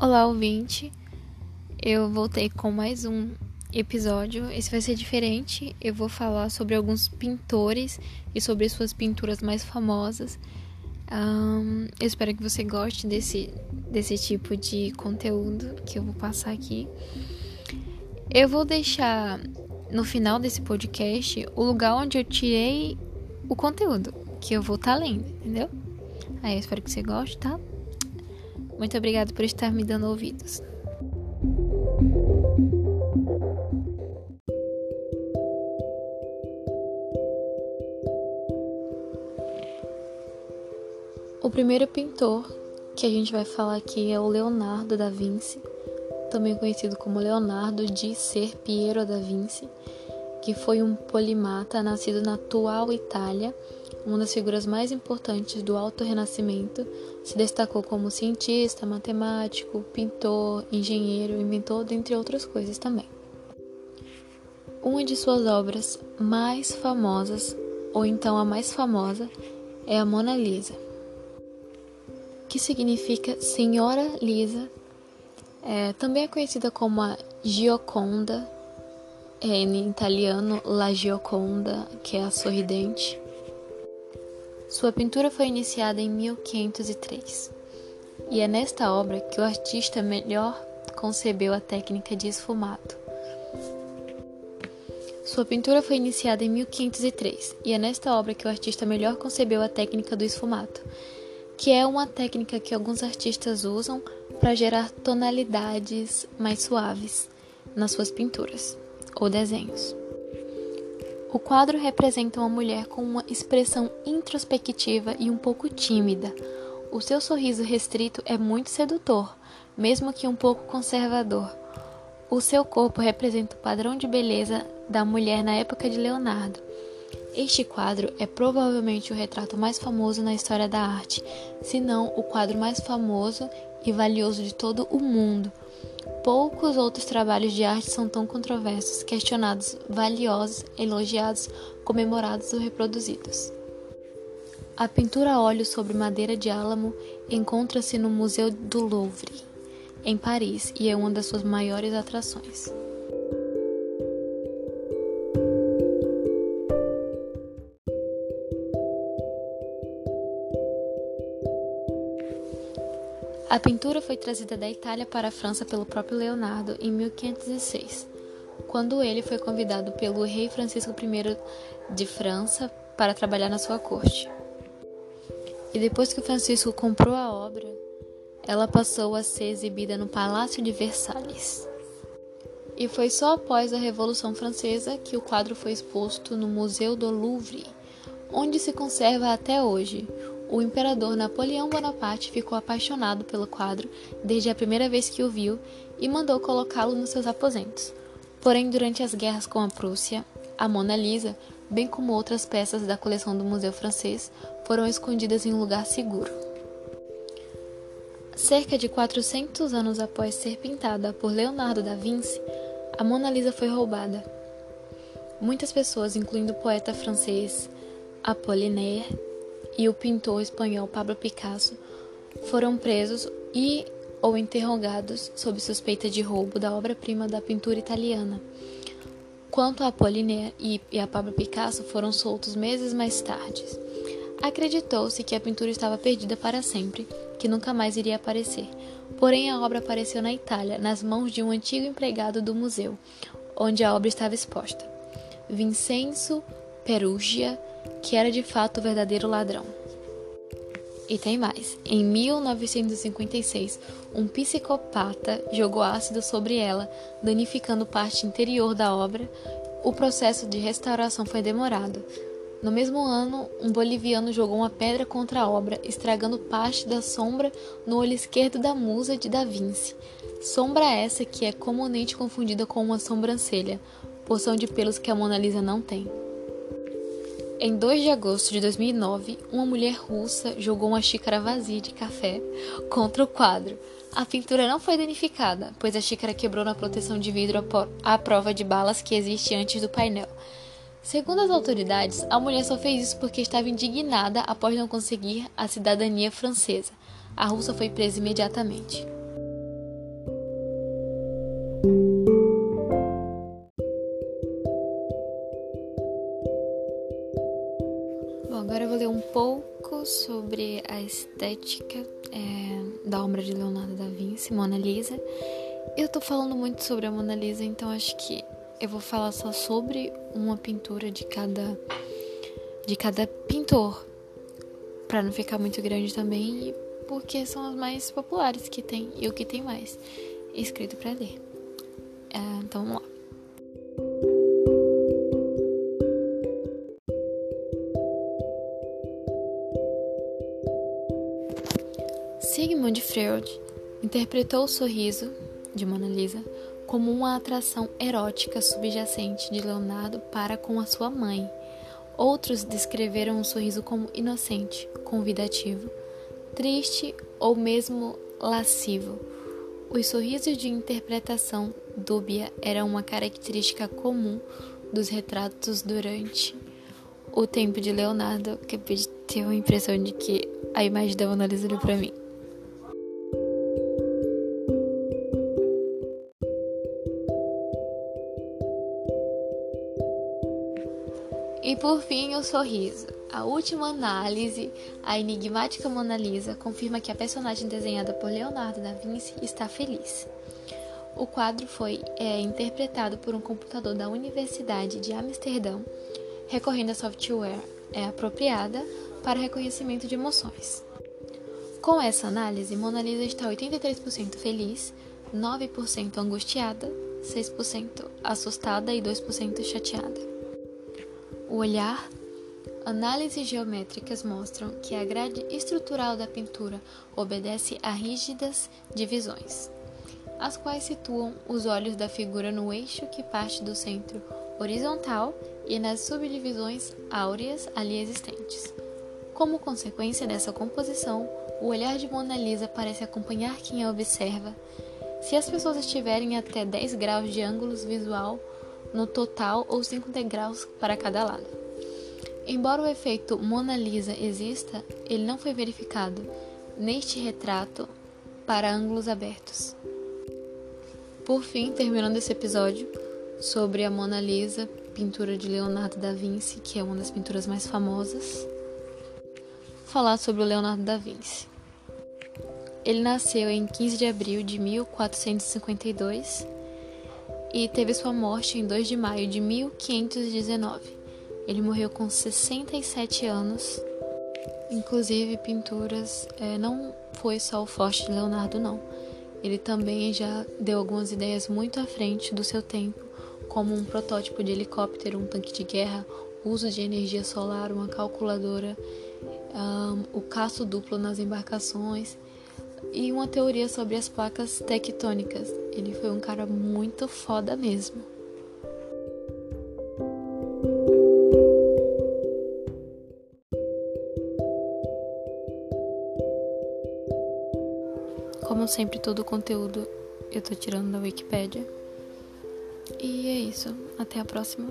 Olá, ouvinte. Eu voltei com mais um episódio. Esse vai ser diferente. Eu vou falar sobre alguns pintores e sobre suas pinturas mais famosas. Um, eu espero que você goste desse, desse tipo de conteúdo que eu vou passar aqui. Eu vou deixar no final desse podcast o lugar onde eu tirei o conteúdo que eu vou estar tá lendo, entendeu? Aí eu espero que você goste, tá? Muito obrigado por estar me dando ouvidos. O primeiro pintor que a gente vai falar aqui é o Leonardo da Vinci, também conhecido como Leonardo de Ser Piero da Vinci, que foi um polimata nascido na atual Itália uma das figuras mais importantes do Alto Renascimento, se destacou como cientista, matemático, pintor, engenheiro, inventor, dentre outras coisas também. Uma de suas obras mais famosas, ou então a mais famosa, é a Mona Lisa, que significa Senhora Lisa. É, também é conhecida como a Gioconda, é, em italiano La Gioconda, que é a sorridente. Sua pintura foi iniciada em 1503, e é nesta obra que o artista melhor concebeu a técnica de esfumado. Sua pintura foi iniciada em 1503, e é nesta obra que o artista melhor concebeu a técnica do esfumato, que é uma técnica que alguns artistas usam para gerar tonalidades mais suaves nas suas pinturas ou desenhos. O quadro representa uma mulher com uma expressão introspectiva e um pouco tímida. O seu sorriso restrito é muito sedutor, mesmo que um pouco conservador. O seu corpo representa o padrão de beleza da mulher na época de Leonardo. Este quadro é provavelmente o retrato mais famoso na história da arte, se não o quadro mais famoso e valioso de todo o mundo. Poucos outros trabalhos de arte são tão controversos, questionados, valiosos, elogiados, comemorados ou reproduzidos. A pintura a óleo sobre madeira de álamo encontra-se no Museu do Louvre, em Paris, e é uma das suas maiores atrações. A pintura foi trazida da Itália para a França pelo próprio Leonardo em 1506, quando ele foi convidado pelo rei Francisco I de França para trabalhar na sua corte. E depois que Francisco comprou a obra, ela passou a ser exibida no Palácio de Versalhes. E foi só após a Revolução Francesa que o quadro foi exposto no Museu do Louvre, onde se conserva até hoje, o imperador Napoleão Bonaparte ficou apaixonado pelo quadro desde a primeira vez que o viu e mandou colocá-lo nos seus aposentos. Porém, durante as guerras com a Prússia, a Mona Lisa, bem como outras peças da coleção do Museu Francês, foram escondidas em um lugar seguro. Cerca de 400 anos após ser pintada por Leonardo da Vinci, a Mona Lisa foi roubada. Muitas pessoas, incluindo o poeta francês Apollinaire, e o pintor espanhol Pablo Picasso foram presos e ou interrogados sob suspeita de roubo da obra-prima da pintura italiana. Quanto a Apollinaire e a Pablo Picasso foram soltos meses mais tarde. Acreditou-se que a pintura estava perdida para sempre, que nunca mais iria aparecer. Porém, a obra apareceu na Itália, nas mãos de um antigo empregado do museu, onde a obra estava exposta. Vincenzo Perugia que era de fato o verdadeiro ladrão. E tem mais. Em 1956, um psicopata jogou ácido sobre ela, danificando parte interior da obra. O processo de restauração foi demorado. No mesmo ano, um boliviano jogou uma pedra contra a obra, estragando parte da sombra no olho esquerdo da musa de Da Vinci. Sombra essa que é comumente confundida com uma sobrancelha, porção de pelos que a Mona Lisa não tem. Em 2 de agosto de 2009, uma mulher russa jogou uma xícara vazia de café contra o quadro. A pintura não foi danificada, pois a xícara quebrou na proteção de vidro à prova de balas que existe antes do painel. Segundo as autoridades, a mulher só fez isso porque estava indignada após não conseguir a cidadania francesa. A russa foi presa imediatamente. Ler um pouco sobre a estética é, da obra de Leonardo da Vinci, Mona Lisa. Eu tô falando muito sobre a Mona Lisa, então acho que eu vou falar só sobre uma pintura de cada de cada pintor, para não ficar muito grande também, porque são as mais populares que tem e o que tem mais escrito para ler. É, então vamos lá. Sigmund Freud interpretou o sorriso de Mona Lisa como uma atração erótica subjacente de Leonardo para com a sua mãe. Outros descreveram o sorriso como inocente, convidativo, triste ou mesmo lascivo. Os sorrisos de interpretação dúbia eram uma característica comum dos retratos durante o tempo de Leonardo, que teve a impressão de que a imagem da Mona Lisa olhou para mim. Por fim, o sorriso. A última análise, a enigmática Mona Lisa, confirma que a personagem desenhada por Leonardo da Vinci está feliz. O quadro foi é, interpretado por um computador da Universidade de Amsterdã, recorrendo a software é, apropriada para reconhecimento de emoções. Com essa análise, Mona Lisa está 83% feliz, 9% angustiada, 6% assustada e 2% chateada. O olhar. Análises geométricas mostram que a grade estrutural da pintura obedece a rígidas divisões, as quais situam os olhos da figura no eixo que parte do centro horizontal e nas subdivisões áureas ali existentes. Como consequência dessa composição, o olhar de Mona Lisa parece acompanhar quem a observa. Se as pessoas estiverem até 10 graus de ângulo visual no total ou 5 degraus para cada lado. Embora o efeito Mona Lisa exista, ele não foi verificado neste retrato para ângulos abertos. Por fim, terminando esse episódio sobre a Mona Lisa, pintura de Leonardo da Vinci, que é uma das pinturas mais famosas, falar sobre o Leonardo da Vinci. Ele nasceu em 15 de abril de 1452 e teve sua morte em 2 de maio de 1519. Ele morreu com 67 anos. Inclusive, pinturas é, não foi só o forte de Leonardo, não. Ele também já deu algumas ideias muito à frente do seu tempo, como um protótipo de helicóptero, um tanque de guerra, uso de energia solar, uma calculadora, um, o caço duplo nas embarcações e uma teoria sobre as placas tectônicas. Ele foi um cara muito foda mesmo. Como sempre, todo o conteúdo eu tô tirando da Wikipedia. E é isso. Até a próxima.